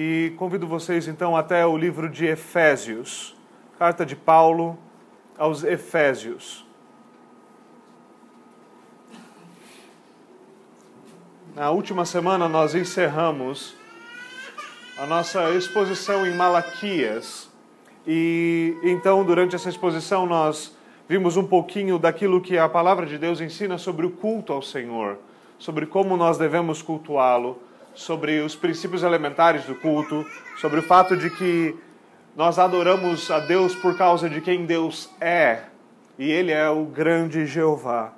E convido vocês então até o livro de Efésios, carta de Paulo aos Efésios. Na última semana nós encerramos a nossa exposição em Malaquias. E então, durante essa exposição, nós vimos um pouquinho daquilo que a palavra de Deus ensina sobre o culto ao Senhor, sobre como nós devemos cultuá-lo sobre os princípios elementares do culto, sobre o fato de que nós adoramos a Deus por causa de quem Deus é, e Ele é o grande Jeová.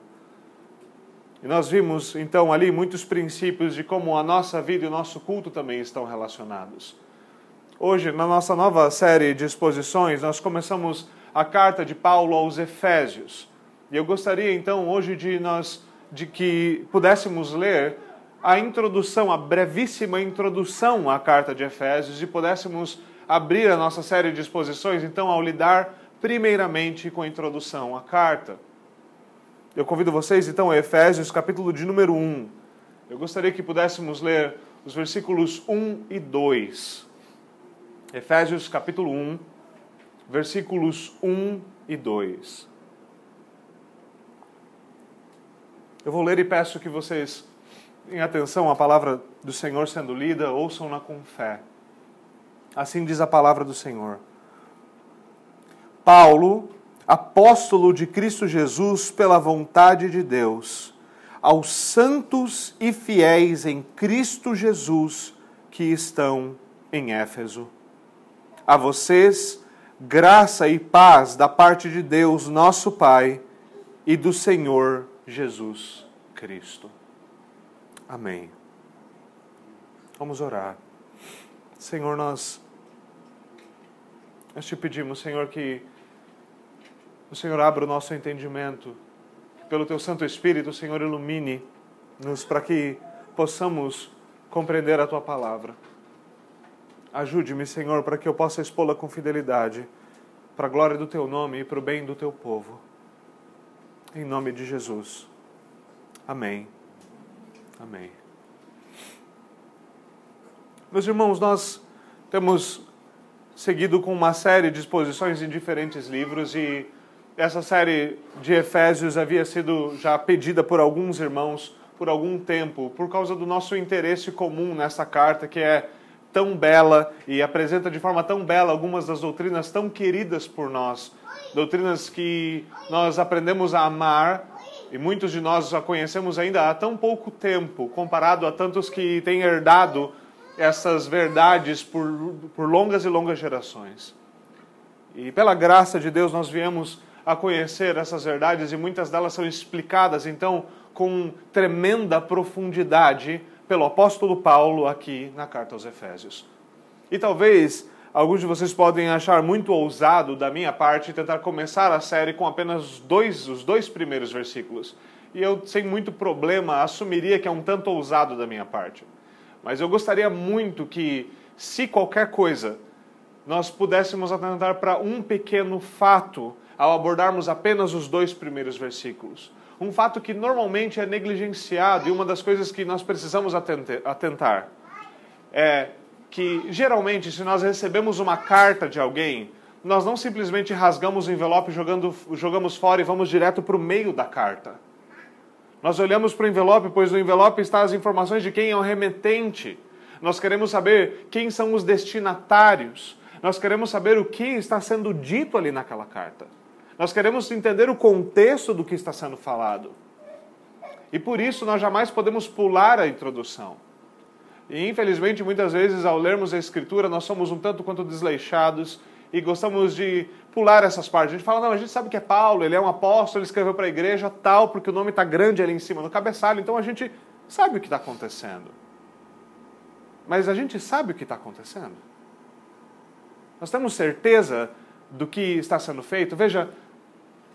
E nós vimos então ali muitos princípios de como a nossa vida e o nosso culto também estão relacionados. Hoje, na nossa nova série de exposições, nós começamos a carta de Paulo aos Efésios. E eu gostaria então hoje de nós de que pudéssemos ler a introdução, a brevíssima introdução à carta de Efésios e pudéssemos abrir a nossa série de exposições, então, ao lidar primeiramente com a introdução à carta. Eu convido vocês, então, a Efésios, capítulo de número 1. Eu gostaria que pudéssemos ler os versículos 1 e 2. Efésios, capítulo 1, versículos 1 e 2. Eu vou ler e peço que vocês em atenção à palavra do Senhor sendo lida, ouçam-na com fé. Assim diz a palavra do Senhor. Paulo, apóstolo de Cristo Jesus pela vontade de Deus, aos santos e fiéis em Cristo Jesus que estão em Éfeso. A vocês, graça e paz da parte de Deus, nosso Pai, e do Senhor Jesus Cristo. Amém. Vamos orar. Senhor, nós, nós te pedimos, Senhor, que o Senhor abra o nosso entendimento, que pelo teu Santo Espírito, o Senhor, ilumine-nos para que possamos compreender a tua palavra. Ajude-me, Senhor, para que eu possa expô-la com fidelidade, para a glória do teu nome e para o bem do teu povo. Em nome de Jesus. Amém. Amém. Meus irmãos, nós temos seguido com uma série de exposições em diferentes livros e essa série de Efésios havia sido já pedida por alguns irmãos por algum tempo, por causa do nosso interesse comum nessa carta que é tão bela e apresenta de forma tão bela algumas das doutrinas tão queridas por nós, doutrinas que nós aprendemos a amar e muitos de nós a conhecemos ainda há tão pouco tempo, comparado a tantos que têm herdado essas verdades por, por longas e longas gerações. E pela graça de Deus nós viemos a conhecer essas verdades e muitas delas são explicadas então com tremenda profundidade pelo apóstolo Paulo aqui na carta aos Efésios. E talvez Alguns de vocês podem achar muito ousado da minha parte tentar começar a série com apenas dois, os dois primeiros versículos. E eu, sem muito problema, assumiria que é um tanto ousado da minha parte. Mas eu gostaria muito que, se qualquer coisa, nós pudéssemos atentar para um pequeno fato ao abordarmos apenas os dois primeiros versículos. Um fato que normalmente é negligenciado e uma das coisas que nós precisamos atentar é que geralmente, se nós recebemos uma carta de alguém, nós não simplesmente rasgamos o envelope, jogando, jogamos fora e vamos direto para o meio da carta. Nós olhamos para o envelope, pois no envelope está as informações de quem é o remetente. Nós queremos saber quem são os destinatários. Nós queremos saber o que está sendo dito ali naquela carta. Nós queremos entender o contexto do que está sendo falado. E por isso nós jamais podemos pular a introdução. E infelizmente, muitas vezes, ao lermos a Escritura, nós somos um tanto quanto desleixados e gostamos de pular essas partes. A gente fala, não, a gente sabe que é Paulo, ele é um apóstolo, ele escreveu para a igreja tal, porque o nome está grande ali em cima no cabeçalho, então a gente sabe o que está acontecendo. Mas a gente sabe o que está acontecendo? Nós temos certeza do que está sendo feito? Veja,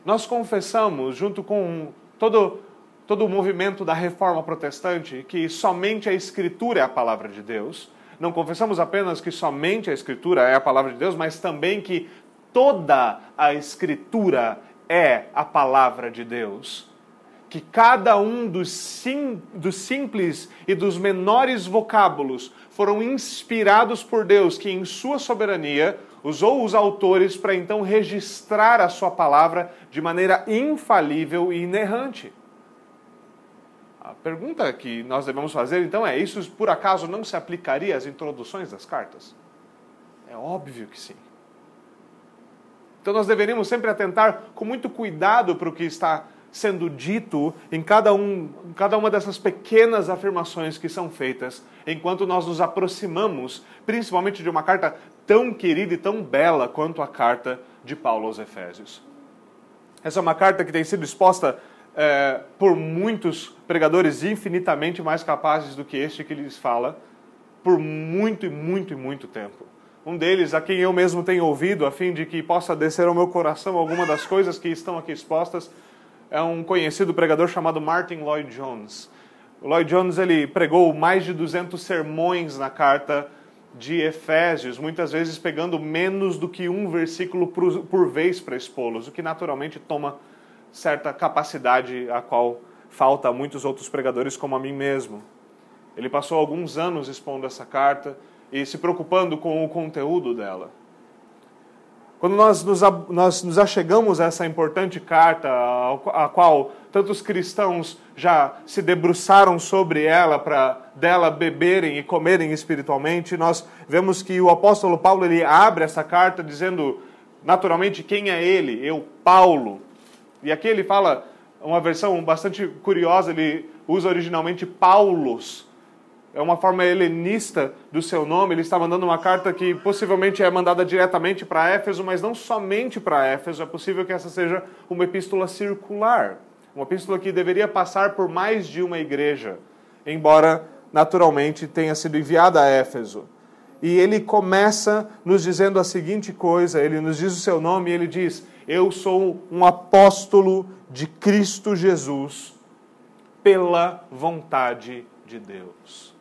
nós confessamos, junto com todo todo o movimento da reforma protestante que somente a Escritura é a palavra de Deus. Não confessamos apenas que somente a Escritura é a palavra de Deus, mas também que toda a Escritura é a palavra de Deus. que cada um dos, sim, dos simples e dos menores vocábulos foram inspirados por Deus, que em sua soberania usou os autores para então registrar a sua palavra de maneira infalível e inerrante. A pergunta que nós devemos fazer então é: isso por acaso não se aplicaria às introduções das cartas? É óbvio que sim. Então nós deveríamos sempre atentar com muito cuidado para o que está sendo dito em cada, um, em cada uma dessas pequenas afirmações que são feitas, enquanto nós nos aproximamos, principalmente de uma carta tão querida e tão bela quanto a carta de Paulo aos Efésios. Essa é uma carta que tem sido exposta é, por muitos pregadores infinitamente mais capazes do que este que lhes fala, por muito e muito e muito tempo um deles a quem eu mesmo tenho ouvido, a fim de que possa descer ao meu coração alguma das coisas que estão aqui expostas, é um conhecido pregador chamado Martin Lloyd Jones. O Lloyd Jones ele pregou mais de 200 sermões na carta de Efésios, muitas vezes pegando menos do que um versículo por, por vez para expô-los, o que naturalmente toma certa capacidade a qual falta a muitos outros pregadores como a mim mesmo. Ele passou alguns anos expondo essa carta, e se preocupando com o conteúdo dela. Quando nós nos, nós nos achegamos a essa importante carta, a, qual tantos cristãos já se debruçaram sobre ela para dela beberem e comerem espiritualmente, nós vemos que o apóstolo Paulo ele abre essa carta dizendo, naturalmente, quem é ele? Eu, Paulo. E aqui ele fala uma versão bastante curiosa, ele usa originalmente Paulos, é uma forma helenista do seu nome. Ele está mandando uma carta que possivelmente é mandada diretamente para Éfeso, mas não somente para Éfeso. É possível que essa seja uma epístola circular, uma epístola que deveria passar por mais de uma igreja, embora naturalmente tenha sido enviada a Éfeso. E ele começa nos dizendo a seguinte coisa: ele nos diz o seu nome e ele diz: Eu sou um apóstolo de Cristo Jesus, pela vontade de Deus.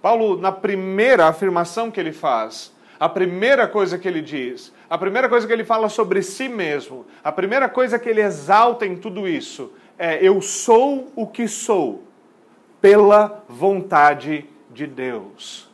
Paulo, na primeira afirmação que ele faz, a primeira coisa que ele diz, a primeira coisa que ele fala sobre si mesmo, a primeira coisa que ele exalta em tudo isso é: Eu sou o que sou, pela vontade de Deus.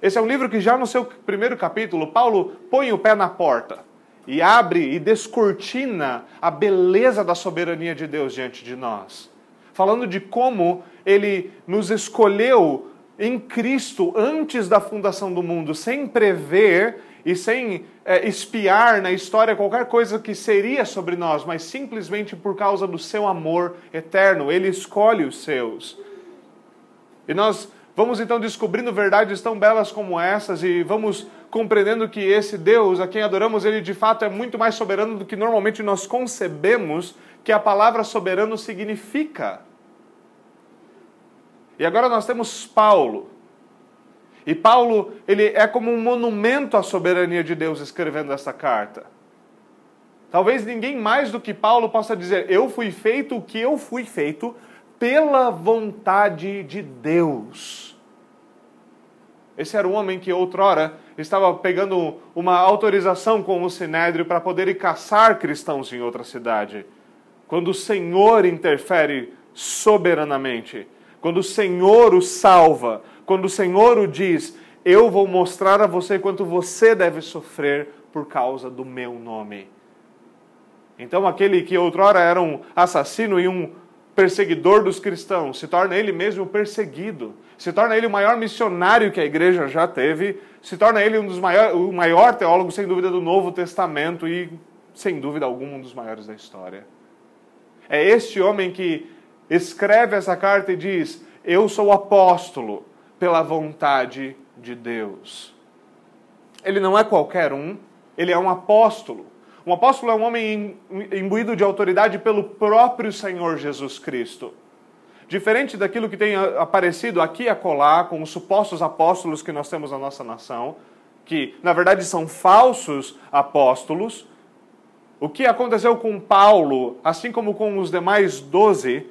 Esse é um livro que, já no seu primeiro capítulo, Paulo põe o pé na porta e abre e descortina a beleza da soberania de Deus diante de nós falando de como ele nos escolheu em Cristo antes da fundação do mundo, sem prever e sem é, espiar na história qualquer coisa que seria sobre nós, mas simplesmente por causa do seu amor eterno. Ele escolhe os seus. E nós vamos então descobrindo verdades tão belas como essas e vamos compreendendo que esse Deus a quem adoramos, ele de fato é muito mais soberano do que normalmente nós concebemos que a palavra soberano significa. E agora nós temos Paulo. E Paulo, ele é como um monumento à soberania de Deus escrevendo essa carta. Talvez ninguém mais do que Paulo possa dizer: Eu fui feito o que eu fui feito pela vontade de Deus. Esse era um homem que outrora estava pegando uma autorização com o Sinédrio para poder ir caçar cristãos em outra cidade. Quando o Senhor interfere soberanamente quando o Senhor o salva, quando o Senhor o diz, eu vou mostrar a você quanto você deve sofrer por causa do meu nome. Então, aquele que outrora era um assassino e um perseguidor dos cristãos, se torna ele mesmo perseguido, se torna ele o maior missionário que a igreja já teve, se torna ele um dos maiores, o maior teólogo, sem dúvida, do Novo Testamento e, sem dúvida alguma, um dos maiores da história. É este homem que escreve essa carta e diz: Eu sou apóstolo pela vontade de Deus. Ele não é qualquer um, ele é um apóstolo. Um apóstolo é um homem imbuído de autoridade pelo próprio Senhor Jesus Cristo. Diferente daquilo que tem aparecido aqui e acolá com os supostos apóstolos que nós temos na nossa nação, que na verdade são falsos apóstolos, o que aconteceu com Paulo, assim como com os demais doze,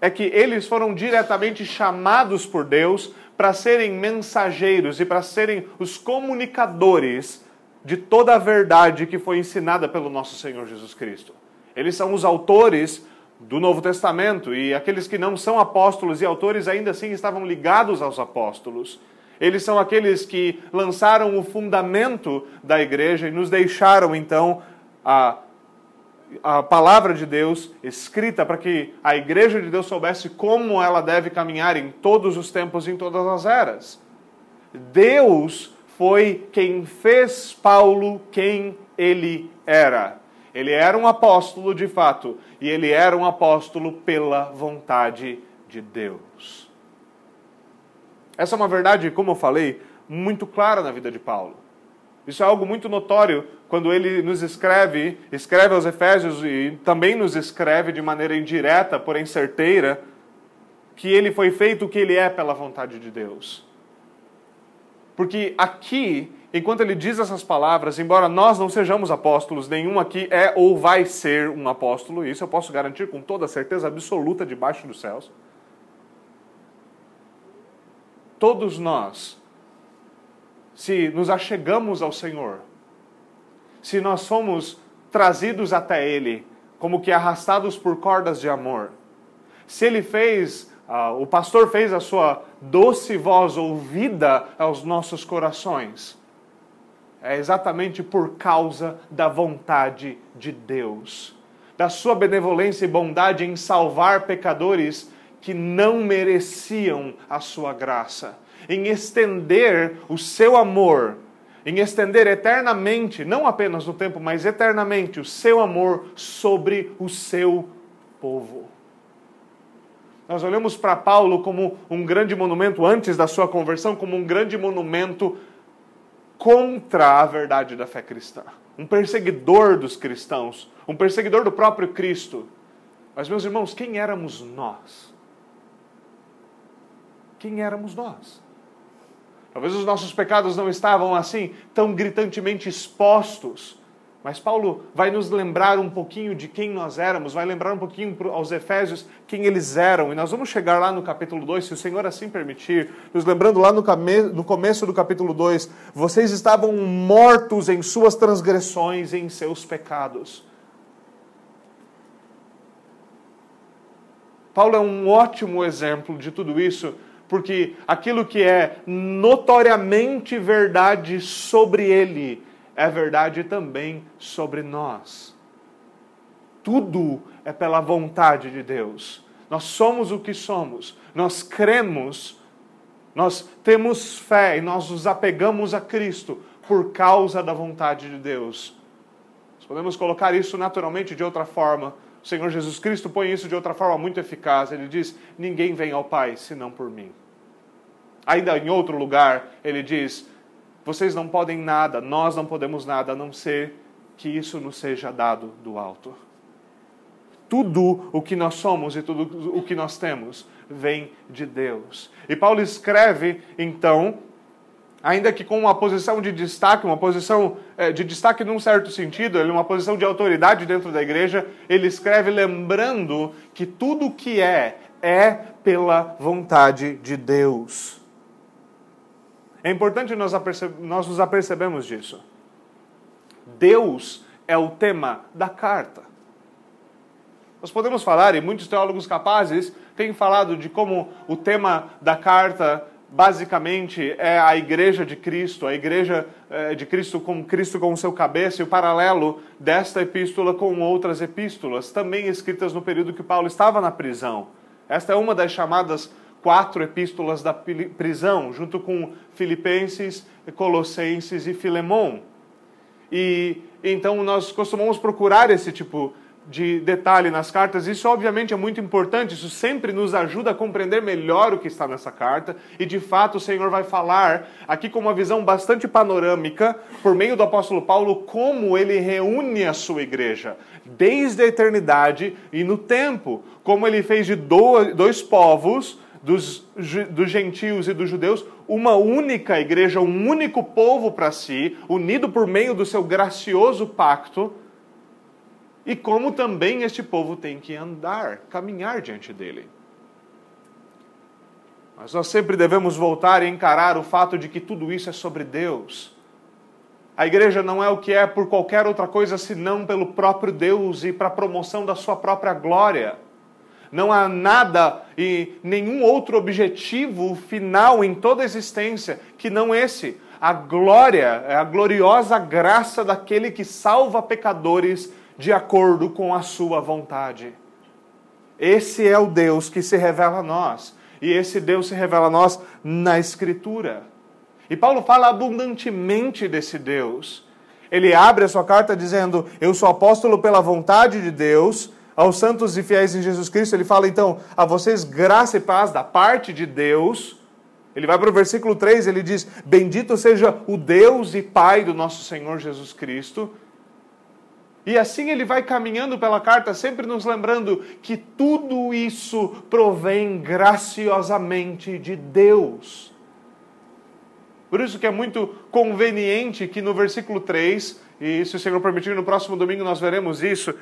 é que eles foram diretamente chamados por Deus para serem mensageiros e para serem os comunicadores de toda a verdade que foi ensinada pelo nosso Senhor Jesus Cristo. Eles são os autores do Novo Testamento e aqueles que não são apóstolos e autores ainda assim estavam ligados aos apóstolos. Eles são aqueles que lançaram o fundamento da igreja e nos deixaram então a, a palavra de Deus escrita para que a igreja de Deus soubesse como ela deve caminhar em todos os tempos e em todas as eras. Deus foi quem fez Paulo quem ele era. Ele era um apóstolo de fato, e ele era um apóstolo pela vontade de Deus. Essa é uma verdade, como eu falei, muito clara na vida de Paulo. Isso é algo muito notório quando ele nos escreve, escreve aos Efésios e também nos escreve de maneira indireta, porém certeira, que ele foi feito o que ele é pela vontade de Deus. Porque aqui enquanto ele diz essas palavras, embora nós não sejamos apóstolos, nenhum aqui é ou vai ser um apóstolo, isso eu posso garantir com toda certeza absoluta debaixo dos céus. Todos nós, se nos achegamos ao Senhor, se nós fomos trazidos até Ele, como que arrastados por cordas de amor, se Ele fez, uh, o pastor fez a sua doce voz ouvida aos nossos corações, é exatamente por causa da vontade de Deus, da sua benevolência e bondade em salvar pecadores que não mereciam a sua graça, em estender o seu amor, em estender eternamente, não apenas no tempo, mas eternamente, o seu amor sobre o seu povo. Nós olhamos para Paulo como um grande monumento, antes da sua conversão, como um grande monumento contra a verdade da fé cristã. Um perseguidor dos cristãos, um perseguidor do próprio Cristo. Mas, meus irmãos, quem éramos nós? Quem éramos nós? Talvez os nossos pecados não estavam assim tão gritantemente expostos mas Paulo vai nos lembrar um pouquinho de quem nós éramos, vai lembrar um pouquinho aos Efésios quem eles eram. E nós vamos chegar lá no capítulo 2, se o Senhor assim permitir, nos lembrando lá no, no começo do capítulo 2: vocês estavam mortos em suas transgressões e em seus pecados. Paulo é um ótimo exemplo de tudo isso, porque aquilo que é notoriamente verdade sobre ele é verdade também sobre nós. Tudo é pela vontade de Deus. Nós somos o que somos, nós cremos, nós temos fé e nós nos apegamos a Cristo por causa da vontade de Deus. Nós podemos colocar isso naturalmente de outra forma. O Senhor Jesus Cristo põe isso de outra forma muito eficaz. Ele diz: Ninguém vem ao Pai senão por mim. Ainda em outro lugar, ele diz: vocês não podem nada, nós não podemos nada, a não ser que isso nos seja dado do alto. Tudo o que nós somos e tudo o que nós temos vem de Deus. E Paulo escreve, então, ainda que com uma posição de destaque, uma posição é, de destaque num certo sentido, ele uma posição de autoridade dentro da igreja, ele escreve lembrando que tudo o que é, é pela vontade de Deus. É importante nós, nós nos apercebemos disso. Deus é o tema da carta. Nós podemos falar, e muitos teólogos capazes têm falado de como o tema da carta basicamente é a igreja de Cristo, a igreja eh, de Cristo com Cristo com o seu cabeça, e o paralelo desta epístola com outras epístolas, também escritas no período que Paulo estava na prisão. Esta é uma das chamadas quatro epístolas da prisão, junto com Filipenses, Colossenses e Filemão. E então nós costumamos procurar esse tipo de detalhe nas cartas. Isso, obviamente, é muito importante. Isso sempre nos ajuda a compreender melhor o que está nessa carta. E, de fato, o Senhor vai falar aqui com uma visão bastante panorâmica, por meio do apóstolo Paulo, como ele reúne a sua igreja, desde a eternidade e no tempo. Como ele fez de dois povos dos, dos gentios e dos judeus uma única igreja, um único povo para si, unido por meio do seu gracioso pacto, e como também este povo tem que andar, caminhar diante dele. Mas nós sempre devemos voltar e encarar o fato de que tudo isso é sobre Deus. A igreja não é o que é por qualquer outra coisa senão pelo próprio Deus e para a promoção da sua própria glória. Não há nada e nenhum outro objetivo final em toda a existência que não esse. A glória a gloriosa graça daquele que salva pecadores de acordo com a sua vontade. Esse é o Deus que se revela a nós. E esse Deus se revela a nós na Escritura. E Paulo fala abundantemente desse Deus. Ele abre a sua carta dizendo: Eu sou apóstolo pela vontade de Deus, aos santos e fiéis em Jesus Cristo. Ele fala então: A vocês graça e paz da parte de Deus. Ele vai para o versículo 3, ele diz: Bendito seja o Deus e Pai do nosso Senhor Jesus Cristo. E assim ele vai caminhando pela carta, sempre nos lembrando que tudo isso provém graciosamente de Deus. Por isso que é muito conveniente que no versículo 3, e se o Senhor permitir, no próximo domingo nós veremos isso,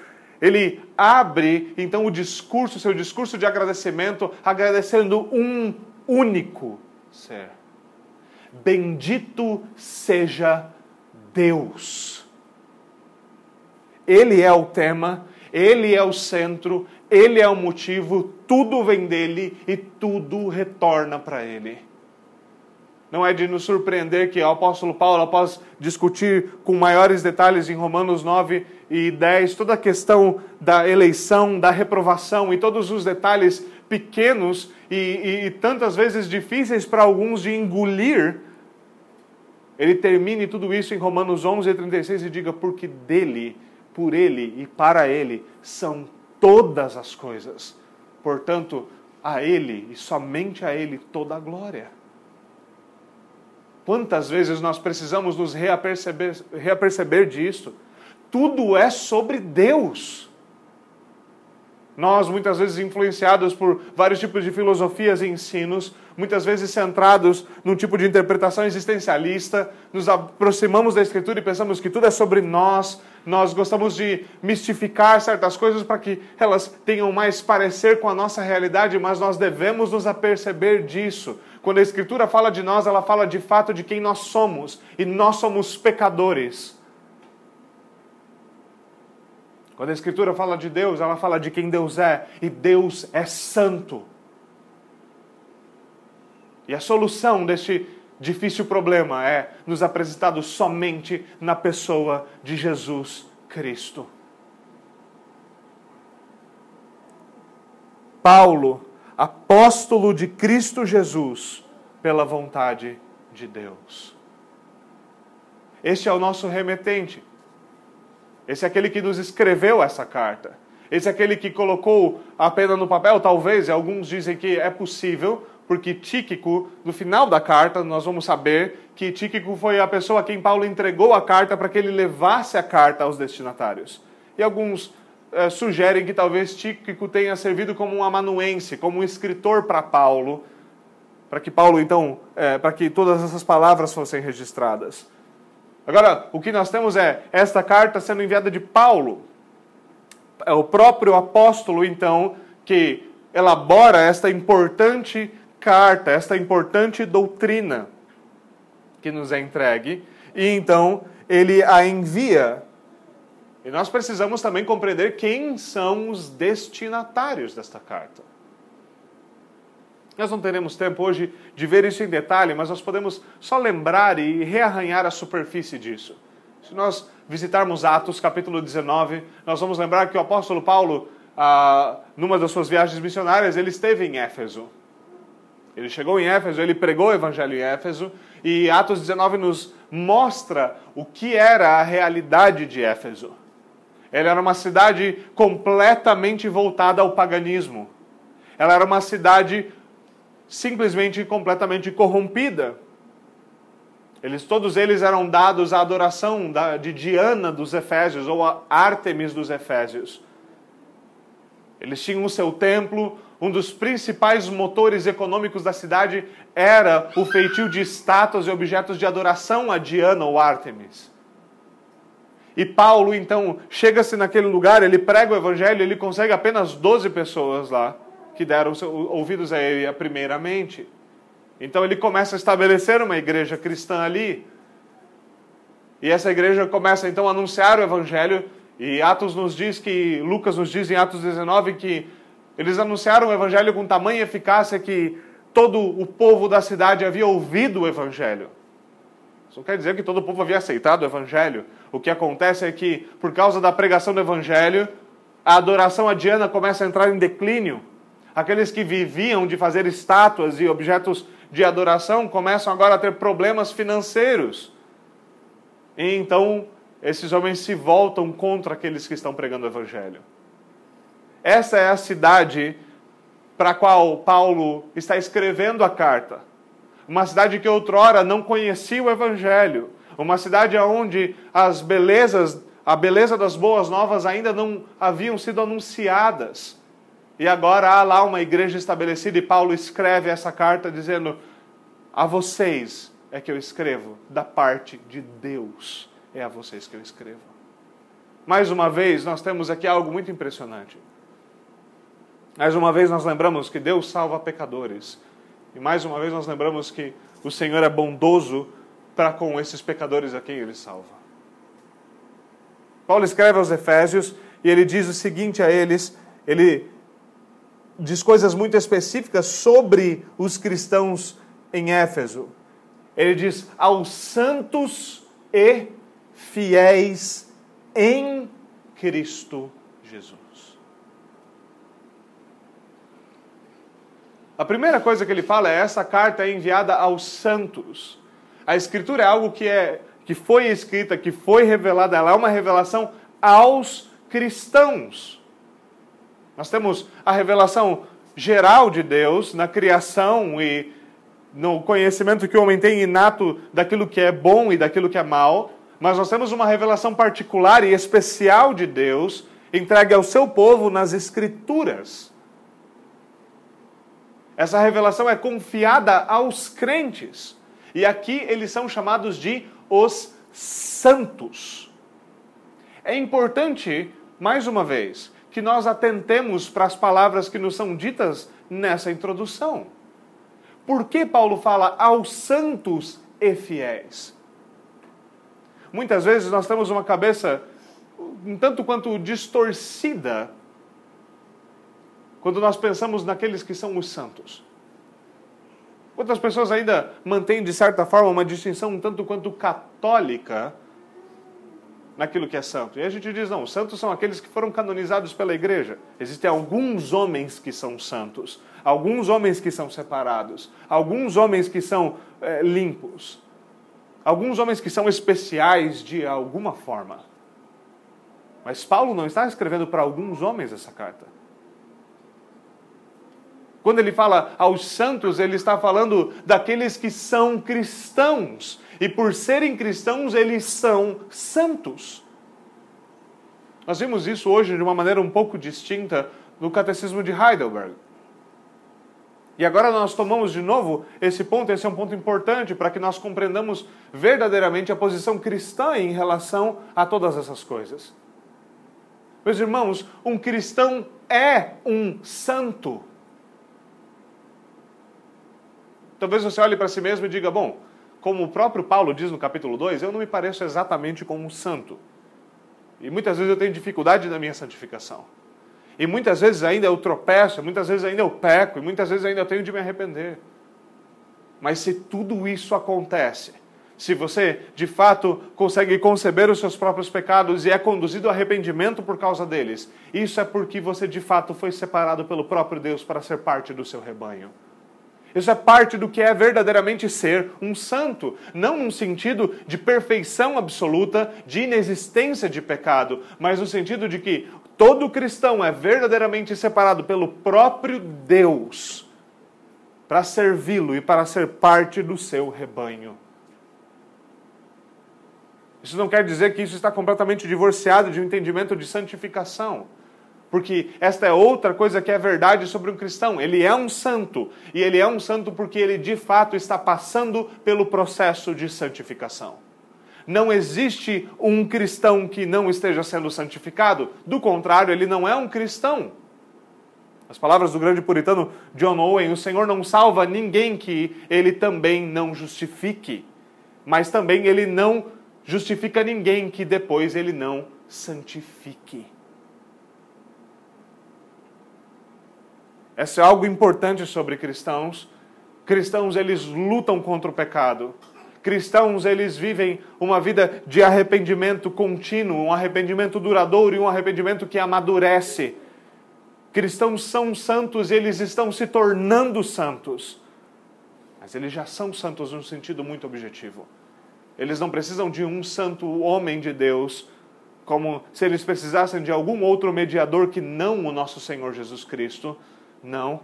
ele abre então o discurso, seu discurso de agradecimento, agradecendo um único ser. Bendito seja Deus. Ele é o tema, ele é o centro, ele é o motivo, tudo vem dele e tudo retorna para ele. Não é de nos surpreender que o apóstolo Paulo, após discutir com maiores detalhes em Romanos 9 e 10 toda a questão da eleição, da reprovação e todos os detalhes pequenos e, e, e tantas vezes difíceis para alguns de engolir, ele termine tudo isso em Romanos 11 e 36 e diga: Porque dele, por ele e para ele são todas as coisas. Portanto, a ele e somente a ele toda a glória. Quantas vezes nós precisamos nos reaperceber, reaperceber disso? Tudo é sobre Deus. Nós, muitas vezes influenciados por vários tipos de filosofias e ensinos, muitas vezes centrados num tipo de interpretação existencialista, nos aproximamos da Escritura e pensamos que tudo é sobre nós, nós gostamos de mistificar certas coisas para que elas tenham mais parecer com a nossa realidade, mas nós devemos nos aperceber disso. Quando a Escritura fala de nós, ela fala de fato de quem nós somos, e nós somos pecadores. Quando a Escritura fala de Deus, ela fala de quem Deus é, e Deus é santo. E a solução deste difícil problema é nos apresentado somente na pessoa de Jesus Cristo. Paulo apóstolo de Cristo Jesus pela vontade de Deus. Este é o nosso remetente. Esse é aquele que nos escreveu essa carta. Esse é aquele que colocou a pena no papel, talvez, alguns dizem que é possível, porque Tíquico, no final da carta, nós vamos saber que Tíquico foi a pessoa a quem Paulo entregou a carta para que ele levasse a carta aos destinatários. E alguns é, sugerem que talvez Tíquico tenha servido como um amanuense, como um escritor para Paulo, para que Paulo, então, é, para que todas essas palavras fossem registradas. Agora, o que nós temos é esta carta sendo enviada de Paulo. É o próprio apóstolo, então, que elabora esta importante carta, esta importante doutrina que nos é entregue, e então ele a envia e nós precisamos também compreender quem são os destinatários desta carta. Nós não teremos tempo hoje de ver isso em detalhe, mas nós podemos só lembrar e rearranhar a superfície disso. Se nós visitarmos Atos capítulo 19, nós vamos lembrar que o apóstolo Paulo, ah, numa das suas viagens missionárias, ele esteve em Éfeso. Ele chegou em Éfeso, ele pregou o evangelho em Éfeso, e Atos 19 nos mostra o que era a realidade de Éfeso. Ela era uma cidade completamente voltada ao paganismo. Ela era uma cidade simplesmente completamente corrompida. Eles, todos eles eram dados à adoração de Diana dos Efésios, ou a Ártemis dos Efésios. Eles tinham o seu templo, um dos principais motores econômicos da cidade era o feitio de estátuas e objetos de adoração a Diana ou Ártemis. E Paulo, então, chega-se naquele lugar, ele prega o evangelho, ele consegue apenas 12 pessoas lá que deram ouvidos a ele primeiramente. Então ele começa a estabelecer uma igreja cristã ali. E essa igreja começa então a anunciar o evangelho, e Atos nos diz que, Lucas nos diz em Atos 19 que eles anunciaram o evangelho com tamanha eficácia que todo o povo da cidade havia ouvido o evangelho. Isso não quer dizer que todo o povo havia aceitado o evangelho. O que acontece é que, por causa da pregação do evangelho, a adoração a Diana começa a entrar em declínio. Aqueles que viviam de fazer estátuas e objetos de adoração começam agora a ter problemas financeiros. E então esses homens se voltam contra aqueles que estão pregando o evangelho. Essa é a cidade para a qual Paulo está escrevendo a carta. Uma cidade que outrora não conhecia o evangelho, uma cidade onde as belezas, a beleza das boas novas ainda não haviam sido anunciadas. E agora há lá uma igreja estabelecida e Paulo escreve essa carta dizendo: A vocês é que eu escrevo, da parte de Deus é a vocês que eu escrevo. Mais uma vez, nós temos aqui algo muito impressionante. Mais uma vez, nós lembramos que Deus salva pecadores. E mais uma vez, nós lembramos que o Senhor é bondoso para com esses pecadores a quem ele salva. Paulo escreve aos Efésios e ele diz o seguinte a eles: ele diz coisas muito específicas sobre os cristãos em Éfeso. Ele diz: aos santos e fiéis em Cristo Jesus. A primeira coisa que ele fala é essa carta é enviada aos santos. A escritura é algo que é que foi escrita, que foi revelada, ela é uma revelação aos cristãos. Nós temos a revelação geral de Deus na criação e no conhecimento que o homem tem inato daquilo que é bom e daquilo que é mal, mas nós temos uma revelação particular e especial de Deus entregue ao seu povo nas Escrituras. Essa revelação é confiada aos crentes. E aqui eles são chamados de os santos. É importante, mais uma vez, que nós atentemos para as palavras que nos são ditas nessa introdução. Por que Paulo fala aos santos e fiéis? Muitas vezes nós temos uma cabeça um tanto quanto distorcida quando nós pensamos naqueles que são os santos. Outras pessoas ainda mantêm, de certa forma, uma distinção um tanto quanto católica naquilo que é santo. E a gente diz, não, os santos são aqueles que foram canonizados pela igreja. Existem alguns homens que são santos, alguns homens que são separados, alguns homens que são é, limpos, alguns homens que são especiais de alguma forma. Mas Paulo não está escrevendo para alguns homens essa carta. Quando ele fala aos santos, ele está falando daqueles que são cristãos. E por serem cristãos, eles são santos. Nós vimos isso hoje de uma maneira um pouco distinta no Catecismo de Heidelberg. E agora nós tomamos de novo esse ponto, esse é um ponto importante para que nós compreendamos verdadeiramente a posição cristã em relação a todas essas coisas. Meus irmãos, um cristão é um santo. Talvez você olhe para si mesmo e diga: bom, como o próprio Paulo diz no capítulo 2, eu não me pareço exatamente como um santo. E muitas vezes eu tenho dificuldade na minha santificação. E muitas vezes ainda eu tropeço, muitas vezes ainda eu peco, e muitas vezes ainda eu tenho de me arrepender. Mas se tudo isso acontece, se você de fato consegue conceber os seus próprios pecados e é conduzido ao arrependimento por causa deles, isso é porque você de fato foi separado pelo próprio Deus para ser parte do seu rebanho. Isso é parte do que é verdadeiramente ser um santo, não num sentido de perfeição absoluta, de inexistência de pecado, mas no sentido de que todo cristão é verdadeiramente separado pelo próprio Deus para servi-lo e para ser parte do seu rebanho. Isso não quer dizer que isso está completamente divorciado de um entendimento de santificação. Porque esta é outra coisa que é verdade sobre um cristão. Ele é um santo. E ele é um santo porque ele de fato está passando pelo processo de santificação. Não existe um cristão que não esteja sendo santificado. Do contrário, ele não é um cristão. As palavras do grande puritano John Owen: o Senhor não salva ninguém que ele também não justifique, mas também ele não justifica ninguém que depois ele não santifique. Essa é algo importante sobre cristãos. Cristãos, eles lutam contra o pecado. Cristãos, eles vivem uma vida de arrependimento contínuo, um arrependimento duradouro e um arrependimento que amadurece. Cristãos são santos, eles estão se tornando santos. Mas eles já são santos num sentido muito objetivo. Eles não precisam de um santo homem de Deus, como se eles precisassem de algum outro mediador que não o nosso Senhor Jesus Cristo. Não.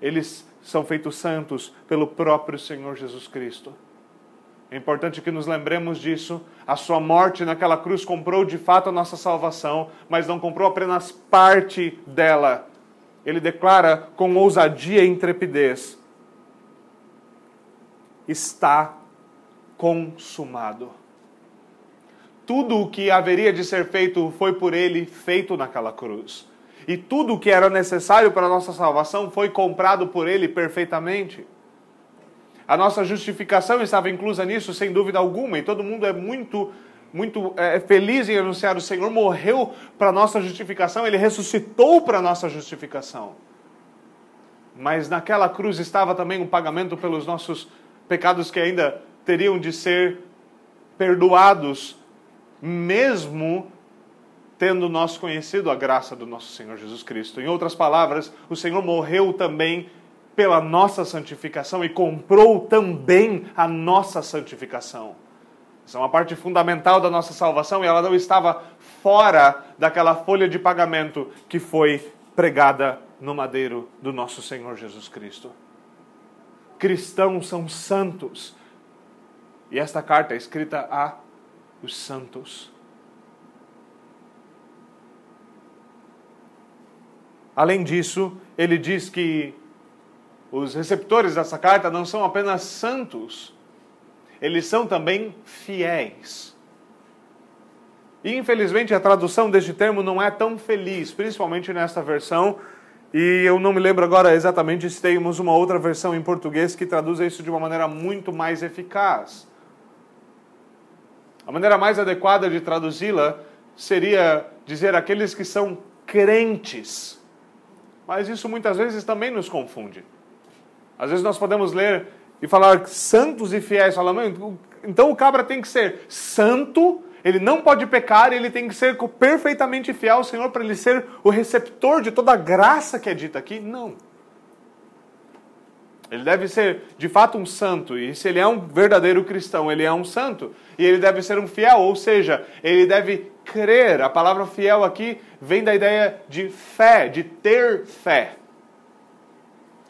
Eles são feitos santos pelo próprio Senhor Jesus Cristo. É importante que nos lembremos disso. A sua morte naquela cruz comprou de fato a nossa salvação, mas não comprou apenas parte dela. Ele declara com ousadia e intrepidez: Está consumado. Tudo o que haveria de ser feito foi por ele feito naquela cruz e tudo o que era necessário para a nossa salvação foi comprado por Ele perfeitamente. A nossa justificação estava inclusa nisso, sem dúvida alguma, e todo mundo é muito, muito é, feliz em anunciar: o Senhor morreu para nossa justificação, Ele ressuscitou para nossa justificação. Mas naquela cruz estava também um pagamento pelos nossos pecados que ainda teriam de ser perdoados, mesmo tendo nós conhecido a graça do nosso Senhor Jesus Cristo. Em outras palavras, o Senhor morreu também pela nossa santificação e comprou também a nossa santificação. Essa é uma parte fundamental da nossa salvação e ela não estava fora daquela folha de pagamento que foi pregada no madeiro do nosso Senhor Jesus Cristo. Cristãos são santos. E esta carta é escrita a os santos. Além disso, ele diz que os receptores dessa carta não são apenas santos, eles são também fiéis. E infelizmente a tradução deste termo não é tão feliz, principalmente nesta versão. E eu não me lembro agora exatamente se temos uma outra versão em português que traduza isso de uma maneira muito mais eficaz. A maneira mais adequada de traduzi-la seria dizer aqueles que são crentes mas isso muitas vezes também nos confunde. Às vezes nós podemos ler e falar santos e fiéis, falando, então o cabra tem que ser santo, ele não pode pecar, ele tem que ser perfeitamente fiel ao Senhor para ele ser o receptor de toda a graça que é dita aqui. Não. Ele deve ser de fato um santo, e se ele é um verdadeiro cristão, ele é um santo, e ele deve ser um fiel, ou seja, ele deve crer. A palavra fiel aqui vem da ideia de fé, de ter fé.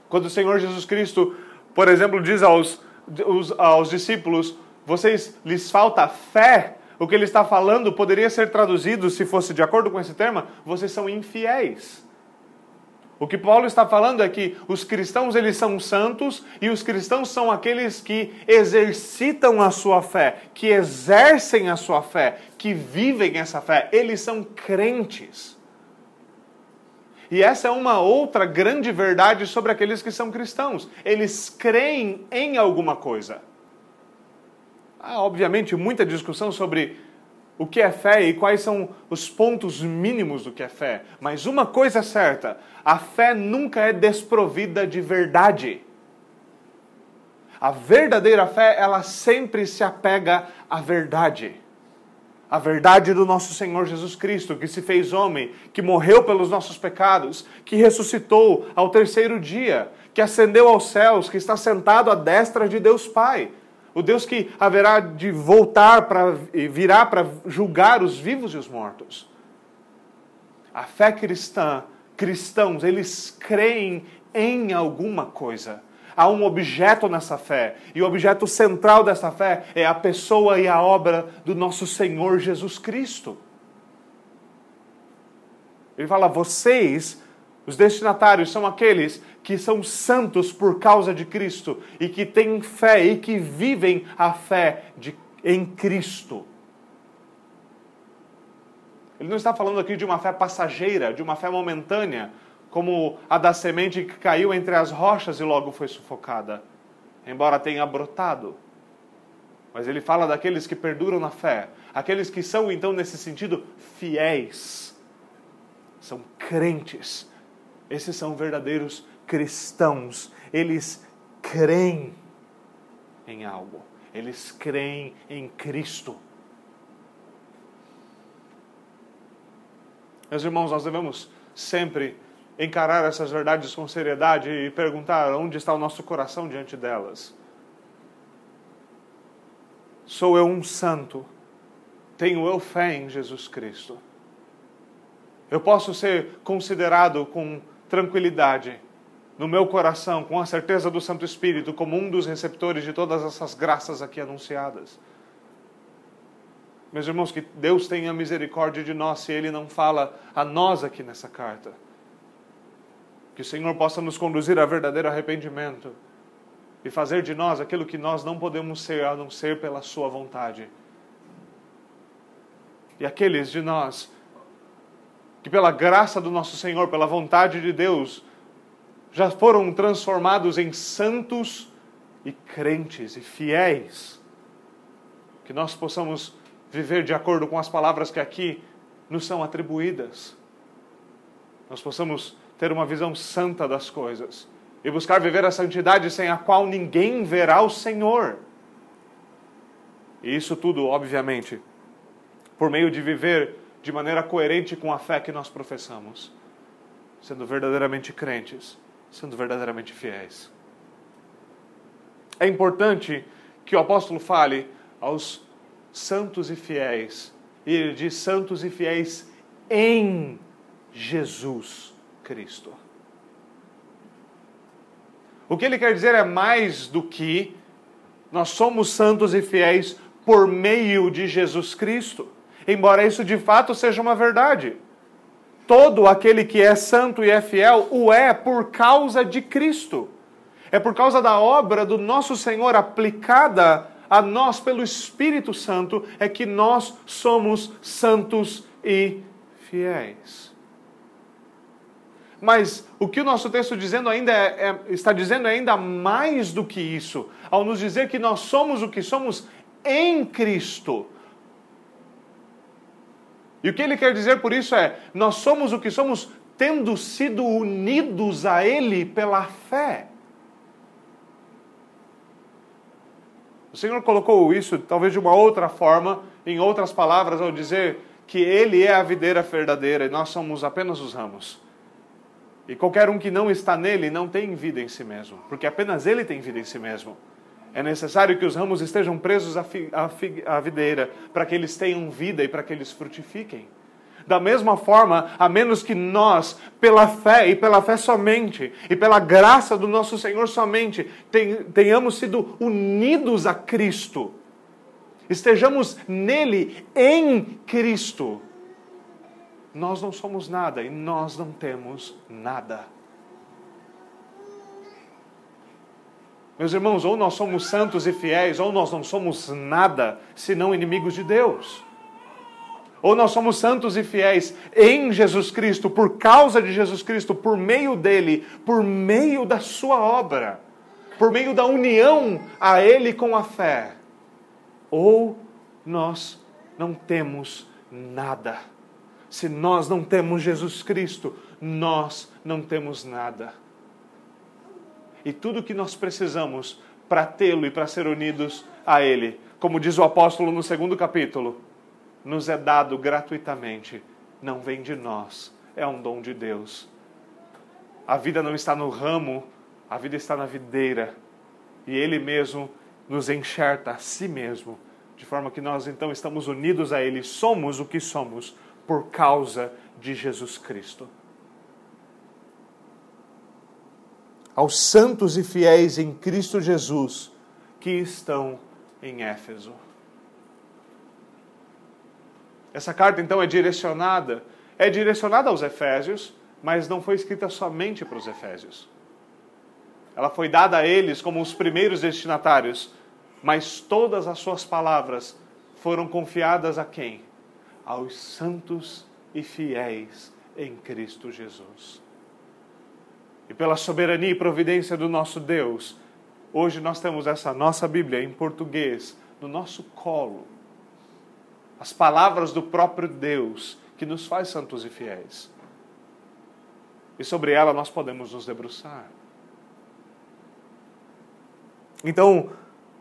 Quando o Senhor Jesus Cristo, por exemplo, diz aos, aos discípulos: vocês lhes falta fé, o que ele está falando poderia ser traduzido, se fosse de acordo com esse termo, vocês são infiéis. O que Paulo está falando é que os cristãos eles são santos e os cristãos são aqueles que exercitam a sua fé, que exercem a sua fé, que vivem essa fé. Eles são crentes. E essa é uma outra grande verdade sobre aqueles que são cristãos. Eles creem em alguma coisa. Há, obviamente, muita discussão sobre o que é fé e quais são os pontos mínimos do que é fé. Mas uma coisa é certa: a fé nunca é desprovida de verdade. A verdadeira fé, ela sempre se apega à verdade. A verdade do nosso Senhor Jesus Cristo, que se fez homem, que morreu pelos nossos pecados, que ressuscitou ao terceiro dia, que ascendeu aos céus, que está sentado à destra de Deus Pai o Deus que haverá de voltar para virá para julgar os vivos e os mortos. A fé cristã, cristãos, eles creem em alguma coisa. Há um objeto nessa fé, e o objeto central dessa fé é a pessoa e a obra do nosso Senhor Jesus Cristo. Ele fala: vocês, os destinatários, são aqueles que são santos por causa de Cristo e que têm fé e que vivem a fé de, em Cristo. Ele não está falando aqui de uma fé passageira, de uma fé momentânea, como a da semente que caiu entre as rochas e logo foi sufocada, embora tenha brotado. Mas ele fala daqueles que perduram na fé, aqueles que são, então, nesse sentido, fiéis. São crentes. Esses são verdadeiros cristãos. Eles creem em algo. Eles creem em Cristo. Meus irmãos, nós devemos sempre encarar essas verdades com seriedade e perguntar onde está o nosso coração diante delas. Sou eu um santo? Tenho eu fé em Jesus Cristo? Eu posso ser considerado com tranquilidade no meu coração, com a certeza do Santo Espírito, como um dos receptores de todas essas graças aqui anunciadas. Meus irmãos, que Deus tenha misericórdia de nós se Ele não fala a nós aqui nessa carta. Que o Senhor possa nos conduzir a verdadeiro arrependimento e fazer de nós aquilo que nós não podemos ser a não ser pela Sua vontade. E aqueles de nós que, pela graça do nosso Senhor, pela vontade de Deus, já foram transformados em santos e crentes e fiéis. Que nós possamos viver de acordo com as palavras que aqui nos são atribuídas. Nós possamos ter uma visão santa das coisas e buscar viver a santidade sem a qual ninguém verá o Senhor. E isso tudo, obviamente, por meio de viver de maneira coerente com a fé que nós professamos, sendo verdadeiramente crentes sendo verdadeiramente fiéis. É importante que o apóstolo fale aos santos e fiéis, e ele diz santos e fiéis em Jesus Cristo. O que ele quer dizer é mais do que nós somos santos e fiéis por meio de Jesus Cristo, embora isso de fato seja uma verdade todo aquele que é santo e é fiel o é por causa de Cristo. É por causa da obra do nosso Senhor aplicada a nós pelo Espírito Santo é que nós somos santos e fiéis. Mas o que o nosso texto dizendo ainda é, é, está dizendo é ainda mais do que isso, ao nos dizer que nós somos o que somos em Cristo. E o que ele quer dizer por isso é: nós somos o que somos tendo sido unidos a Ele pela fé. O Senhor colocou isso, talvez de uma outra forma, em outras palavras, ao dizer que Ele é a videira verdadeira e nós somos apenas os ramos. E qualquer um que não está nele não tem vida em si mesmo, porque apenas Ele tem vida em si mesmo. É necessário que os ramos estejam presos à, à videira, para que eles tenham vida e para que eles frutifiquem. Da mesma forma, a menos que nós, pela fé e pela fé somente, e pela graça do nosso Senhor somente, tenhamos sido unidos a Cristo, estejamos nele, em Cristo, nós não somos nada e nós não temos nada. Meus irmãos, ou nós somos santos e fiéis, ou nós não somos nada senão inimigos de Deus. Ou nós somos santos e fiéis em Jesus Cristo, por causa de Jesus Cristo, por meio dele, por meio da sua obra, por meio da união a ele com a fé. Ou nós não temos nada. Se nós não temos Jesus Cristo, nós não temos nada e tudo o que nós precisamos para tê-lo e para ser unidos a Ele. Como diz o apóstolo no segundo capítulo, nos é dado gratuitamente, não vem de nós, é um dom de Deus. A vida não está no ramo, a vida está na videira, e Ele mesmo nos enxerta a si mesmo, de forma que nós então estamos unidos a Ele, somos o que somos por causa de Jesus Cristo. Aos santos e fiéis em Cristo Jesus que estão em Éfeso. Essa carta então é direcionada, é direcionada aos Efésios, mas não foi escrita somente para os Efésios. Ela foi dada a eles como os primeiros destinatários, mas todas as suas palavras foram confiadas a quem? Aos santos e fiéis em Cristo Jesus e pela soberania e providência do nosso Deus, hoje nós temos essa nossa Bíblia em português no nosso colo. As palavras do próprio Deus que nos faz santos e fiéis. E sobre ela nós podemos nos debruçar. Então,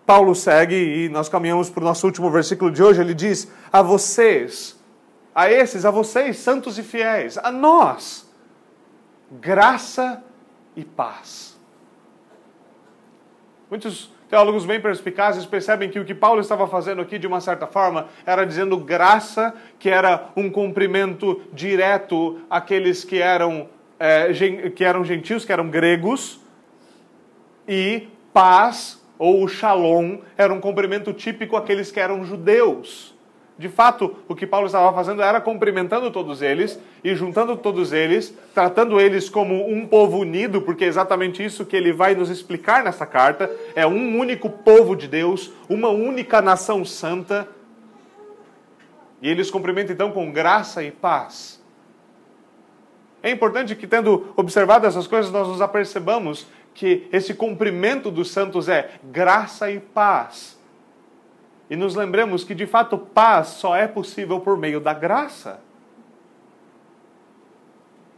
Paulo segue e nós caminhamos para o nosso último versículo de hoje. Ele diz: A vocês, a esses, a vocês, santos e fiéis, a nós, graça e paz. Muitos teólogos bem perspicazes percebem que o que Paulo estava fazendo aqui, de uma certa forma, era dizendo graça, que era um cumprimento direto àqueles que eram, é, que eram gentios, que eram gregos, e paz, ou o shalom, era um cumprimento típico àqueles que eram judeus. De fato, o que Paulo estava fazendo era cumprimentando todos eles e juntando todos eles, tratando eles como um povo unido, porque é exatamente isso que ele vai nos explicar nessa carta. É um único povo de Deus, uma única nação santa. E ele os cumprimenta então com graça e paz. É importante que, tendo observado essas coisas, nós nos apercebamos que esse cumprimento dos santos é graça e paz e nos lembremos que de fato paz só é possível por meio da graça.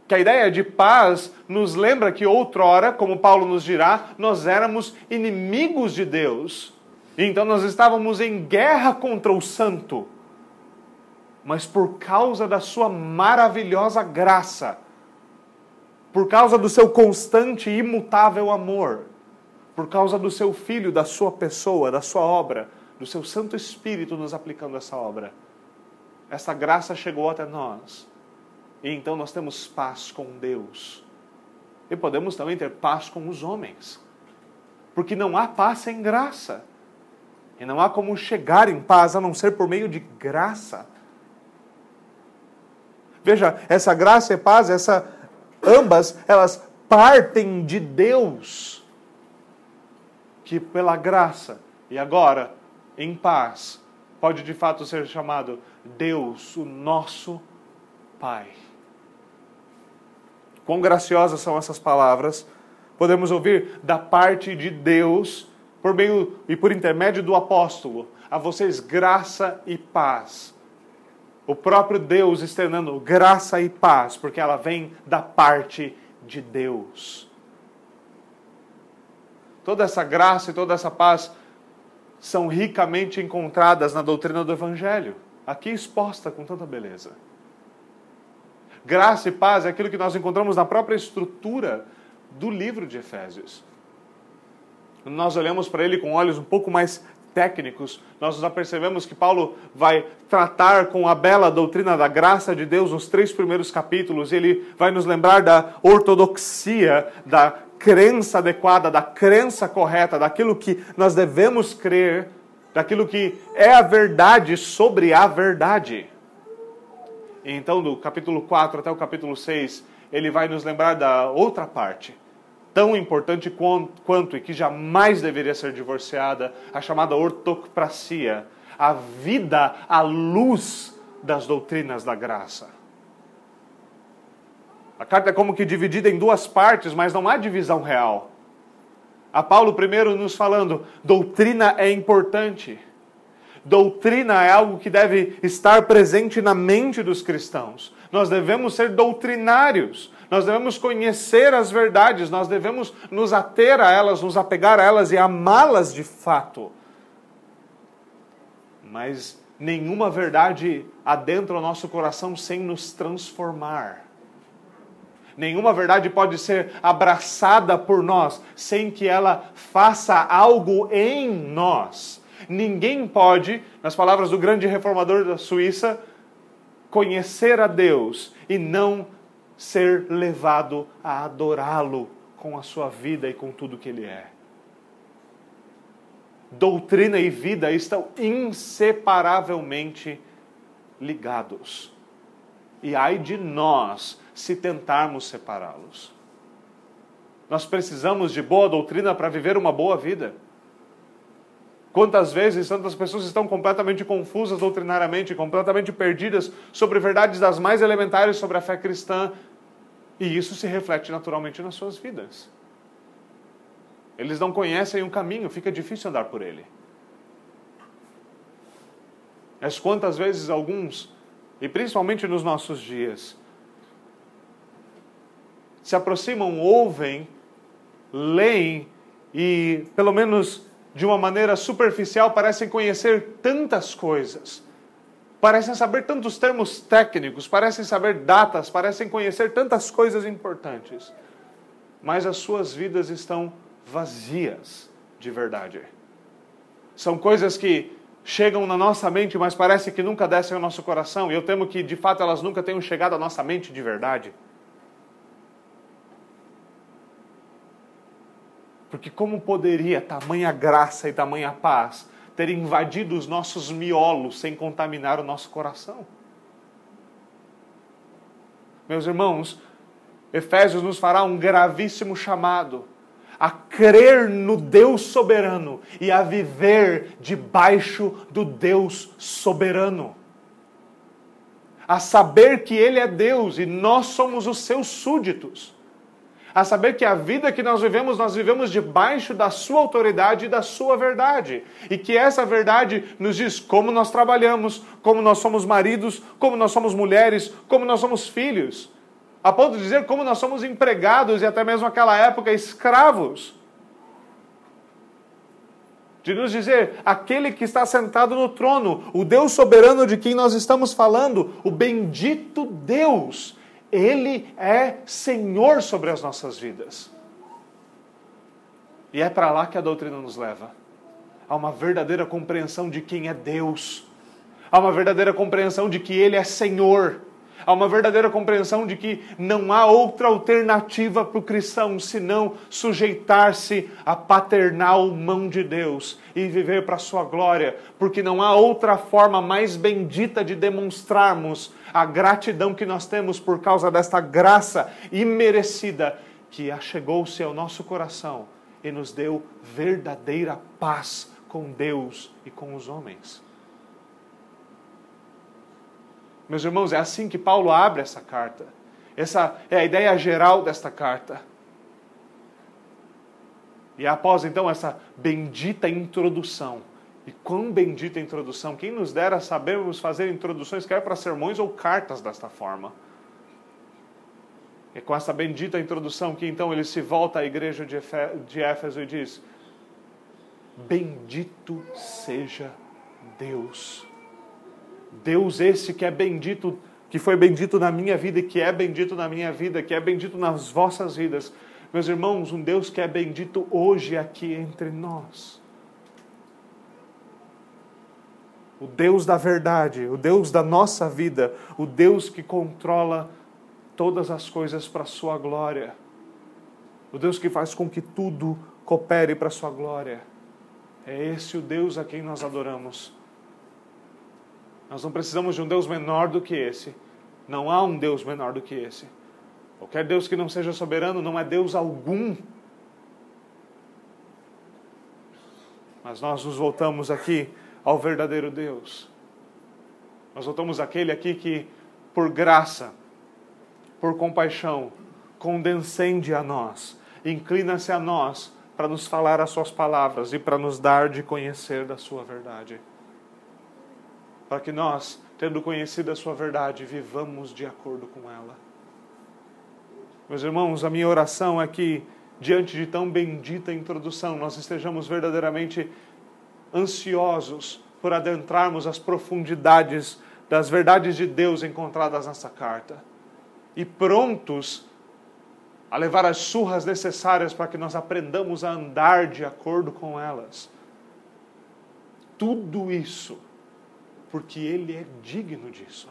Que a ideia de paz nos lembra que outrora, como Paulo nos dirá, nós éramos inimigos de Deus. Então nós estávamos em guerra contra o santo. Mas por causa da sua maravilhosa graça, por causa do seu constante e imutável amor, por causa do seu filho, da sua pessoa, da sua obra, do seu Santo Espírito nos aplicando essa obra. Essa graça chegou até nós. E então nós temos paz com Deus. E podemos também ter paz com os homens. Porque não há paz sem graça. E não há como chegar em paz a não ser por meio de graça. Veja, essa graça e paz, essa ambas, elas partem de Deus. Que pela graça e agora em paz, pode de fato ser chamado Deus, o nosso Pai. Quão graciosas são essas palavras, podemos ouvir da parte de Deus, por meio e por intermédio do apóstolo, a vocês graça e paz. O próprio Deus externando graça e paz, porque ela vem da parte de Deus. Toda essa graça e toda essa paz são ricamente encontradas na doutrina do Evangelho, aqui exposta com tanta beleza. Graça e paz é aquilo que nós encontramos na própria estrutura do livro de Efésios. Nós olhamos para ele com olhos um pouco mais técnicos, nós nos apercebemos que Paulo vai tratar com a bela doutrina da graça de Deus nos três primeiros capítulos. Ele vai nos lembrar da ortodoxia, da crença adequada, da crença correta, daquilo que nós devemos crer, daquilo que é a verdade sobre a verdade. E então, do capítulo 4 até o capítulo 6, ele vai nos lembrar da outra parte, tão importante quanto e que jamais deveria ser divorciada, a chamada ortopracia, a vida à luz das doutrinas da graça. A carta é como que dividida em duas partes, mas não há divisão real. A Paulo primeiro nos falando, doutrina é importante. Doutrina é algo que deve estar presente na mente dos cristãos. Nós devemos ser doutrinários. Nós devemos conhecer as verdades, nós devemos nos ater a elas, nos apegar a elas e amá-las de fato. Mas nenhuma verdade adentra o nosso coração sem nos transformar. Nenhuma verdade pode ser abraçada por nós sem que ela faça algo em nós. Ninguém pode, nas palavras do grande reformador da Suíça, conhecer a Deus e não ser levado a adorá-lo com a sua vida e com tudo que ele é. Doutrina e vida estão inseparavelmente ligados. E ai de nós se tentarmos separá-los. Nós precisamos de boa doutrina para viver uma boa vida. Quantas vezes tantas pessoas estão completamente confusas doutrinariamente, completamente perdidas sobre verdades das mais elementares sobre a fé cristã, e isso se reflete naturalmente nas suas vidas. Eles não conhecem o caminho, fica difícil andar por ele. Mas quantas vezes alguns, e principalmente nos nossos dias, se aproximam, ouvem, leem e, pelo menos de uma maneira superficial, parecem conhecer tantas coisas, parecem saber tantos termos técnicos, parecem saber datas, parecem conhecer tantas coisas importantes, mas as suas vidas estão vazias de verdade. São coisas que chegam na nossa mente, mas parece que nunca descem ao nosso coração, e eu temo que de fato elas nunca tenham chegado à nossa mente de verdade. Porque como poderia tamanha graça e tamanha paz ter invadido os nossos miolos sem contaminar o nosso coração? Meus irmãos, Efésios nos fará um gravíssimo chamado a crer no Deus soberano e a viver debaixo do Deus soberano. A saber que Ele é Deus e nós somos os seus súditos a saber que a vida que nós vivemos, nós vivemos debaixo da sua autoridade e da sua verdade. E que essa verdade nos diz como nós trabalhamos, como nós somos maridos, como nós somos mulheres, como nós somos filhos. A ponto de dizer como nós somos empregados e até mesmo naquela época escravos. De nos dizer, aquele que está sentado no trono, o Deus soberano de quem nós estamos falando, o bendito Deus, ele é Senhor sobre as nossas vidas. E é para lá que a doutrina nos leva. Há uma verdadeira compreensão de quem é Deus. Há uma verdadeira compreensão de que Ele é Senhor. Há uma verdadeira compreensão de que não há outra alternativa para o cristão senão sujeitar-se à paternal mão de Deus e viver para a sua glória, porque não há outra forma mais bendita de demonstrarmos a gratidão que nós temos por causa desta graça imerecida que achegou-se ao nosso coração e nos deu verdadeira paz com Deus e com os homens. Meus irmãos, é assim que Paulo abre essa carta. Essa é a ideia geral desta carta. E após então essa bendita introdução, e quão bendita introdução, quem nos dera sabermos fazer introduções, quer para sermões ou cartas desta forma. É com essa bendita introdução que então ele se volta à igreja de Éfeso e diz: Bendito seja Deus Deus esse que é bendito, que foi bendito na minha vida e que é bendito na minha vida, que é bendito nas vossas vidas. Meus irmãos, um Deus que é bendito hoje aqui entre nós. O Deus da verdade, o Deus da nossa vida, o Deus que controla todas as coisas para a sua glória. O Deus que faz com que tudo coopere para a sua glória. É esse o Deus a quem nós adoramos. Nós não precisamos de um Deus menor do que esse. Não há um Deus menor do que esse. Qualquer Deus que não seja soberano não é Deus algum. Mas nós nos voltamos aqui ao verdadeiro Deus. Nós voltamos àquele aqui que, por graça, por compaixão, condescende a nós, inclina-se a nós para nos falar as suas palavras e para nos dar de conhecer da sua verdade para que nós, tendo conhecido a Sua verdade, vivamos de acordo com ela. Meus irmãos, a minha oração é que, diante de tão bendita introdução, nós estejamos verdadeiramente ansiosos por adentrarmos as profundidades das verdades de Deus encontradas nessa carta e prontos a levar as surras necessárias para que nós aprendamos a andar de acordo com elas. Tudo isso porque Ele é digno disso.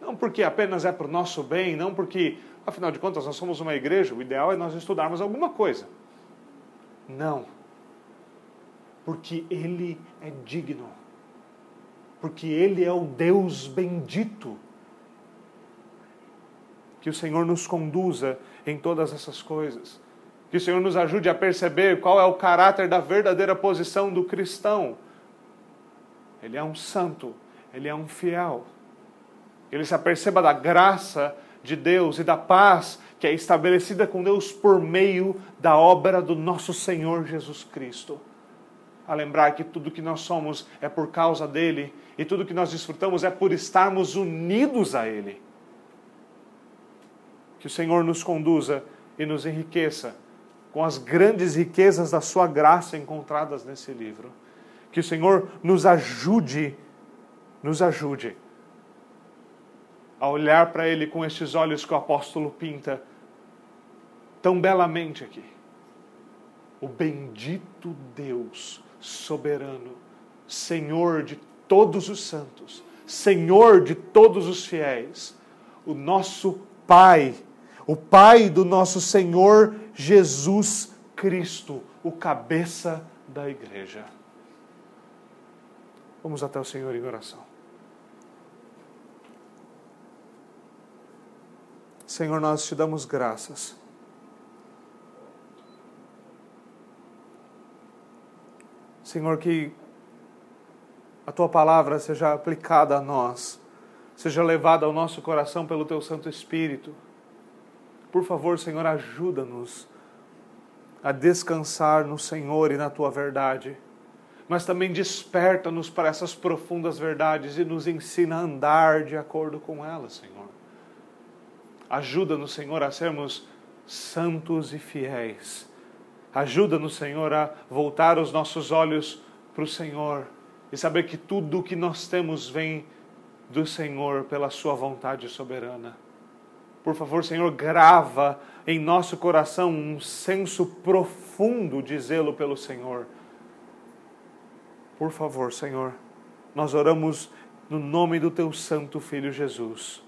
Não porque apenas é para o nosso bem, não porque, afinal de contas, nós somos uma igreja, o ideal é nós estudarmos alguma coisa. Não. Porque Ele é digno. Porque Ele é o Deus bendito. Que o Senhor nos conduza em todas essas coisas. Que o Senhor nos ajude a perceber qual é o caráter da verdadeira posição do cristão ele é um santo, ele é um fiel. Ele se aperceba da graça de Deus e da paz que é estabelecida com Deus por meio da obra do nosso Senhor Jesus Cristo. A lembrar que tudo que nós somos é por causa dele e tudo que nós desfrutamos é por estarmos unidos a ele. Que o Senhor nos conduza e nos enriqueça com as grandes riquezas da sua graça encontradas nesse livro. Que o Senhor nos ajude, nos ajude a olhar para Ele com estes olhos que o apóstolo pinta tão belamente aqui. O bendito Deus soberano, Senhor de todos os santos, Senhor de todos os fiéis, o nosso Pai, o Pai do nosso Senhor Jesus Cristo, o cabeça da igreja. Vamos até o Senhor em oração. Senhor, nós te damos graças. Senhor, que a tua palavra seja aplicada a nós, seja levada ao nosso coração pelo teu Santo Espírito. Por favor, Senhor, ajuda-nos a descansar no Senhor e na tua verdade, mas também desperta-nos para essas profundas verdades e nos ensina a andar de acordo com elas, Senhor. Ajuda-nos, Senhor, a sermos santos e fiéis. Ajuda-nos, Senhor, a voltar os nossos olhos para o Senhor e saber que tudo o que nós temos vem do Senhor pela Sua vontade soberana. Por favor, Senhor, grava em nosso coração um senso profundo de zelo pelo Senhor. Por favor, Senhor, nós oramos no nome do Teu Santo Filho Jesus.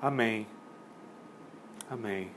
Amém. Amém.